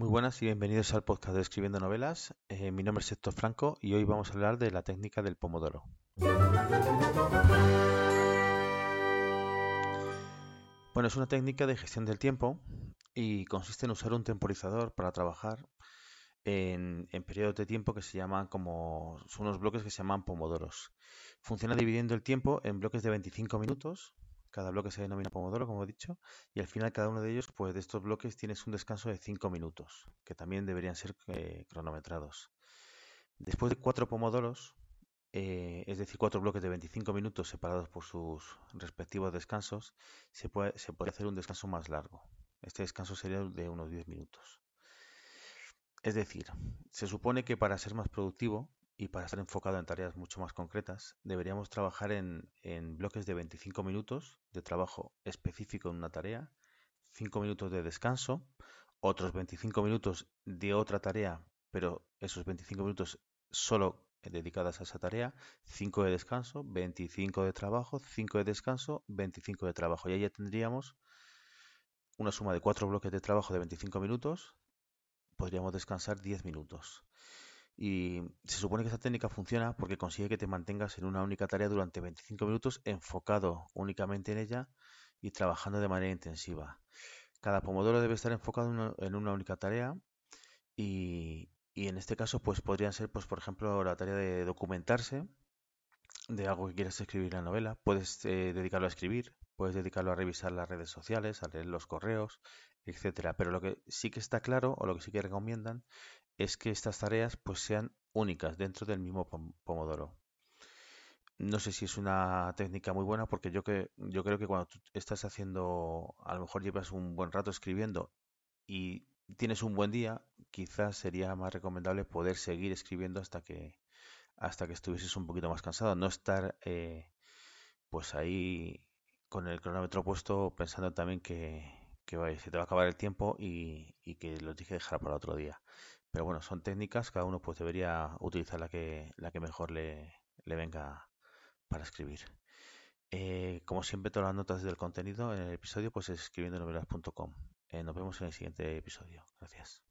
Muy buenas y bienvenidos al podcast de Escribiendo Novelas. Eh, mi nombre es Héctor Franco y hoy vamos a hablar de la técnica del pomodoro. Bueno, es una técnica de gestión del tiempo y consiste en usar un temporizador para trabajar en, periodos de tiempo que se llaman como son unos bloques que se llaman pomodoros. Funciona dividiendo el tiempo en bloques de 25 minutos cada bloque se denomina Pomodoro, como he dicho, y al final cada uno de ellos, pues de estos bloques tienes un descanso de 5 minutos, que también deberían ser eh, cronometrados. Después de cuatro Pomodoros, eh, es decir, cuatro bloques de 25 minutos separados por sus respectivos descansos, se puede, se puede hacer un descanso más largo. Este descanso sería de unos 10 minutos. Es decir, se supone que para ser más productivo y para estar enfocado en tareas mucho más concretas, deberíamos trabajar en, bloques de 25 minutos de trabajo específico en una tarea, 5 minutos de descanso, otros 25 minutos de otra tarea, pero esos 25 minutos solo dedicadas a esa tarea, 5 de descanso, 25 de trabajo, 5 de descanso, 25 de trabajo. Y ahí ya tendríamos una suma de 4 bloques de trabajo de 25 minutos, podríamos descansar 10 minutos. Y se supone que esta técnica funciona porque consigue que te mantengas en una única tarea durante 25 minutos enfocado únicamente en ella y trabajando de manera intensiva. Cada pomodoro debe estar enfocado en una, única tarea y, en este caso pues podrían ser pues por ejemplo la tarea de documentarse de algo que quieras escribir en la novela. Puedes eh, dedicarlo a escribir, puedes dedicarlo a revisar las redes sociales, a leer los correos, etcétera. Pero lo que sí que está claro o lo que sí que recomiendan es que estas tareas pues sean únicas dentro del mismo Pomodoro. No sé si es una técnica muy buena porque yo, que, yo creo que cuando estás haciendo, a lo mejor llevas un buen rato escribiendo y tienes un buen día, quizás sería más recomendable poder seguir escribiendo hasta que hasta que estuvieses un poquito más cansado, no estar eh, pues ahí con el cronómetro puesto pensando también que, que se te va a acabar el tiempo y, que lo tienes que dejar para otro día. Pero bueno, son técnicas, cada uno pues debería utilizar la que, la que mejor le, le venga para escribir. Eh, como siempre, todas las notas del contenido en el episodio, pues es escribiendo novelas.com. Eh, nos vemos en el siguiente episodio. Gracias.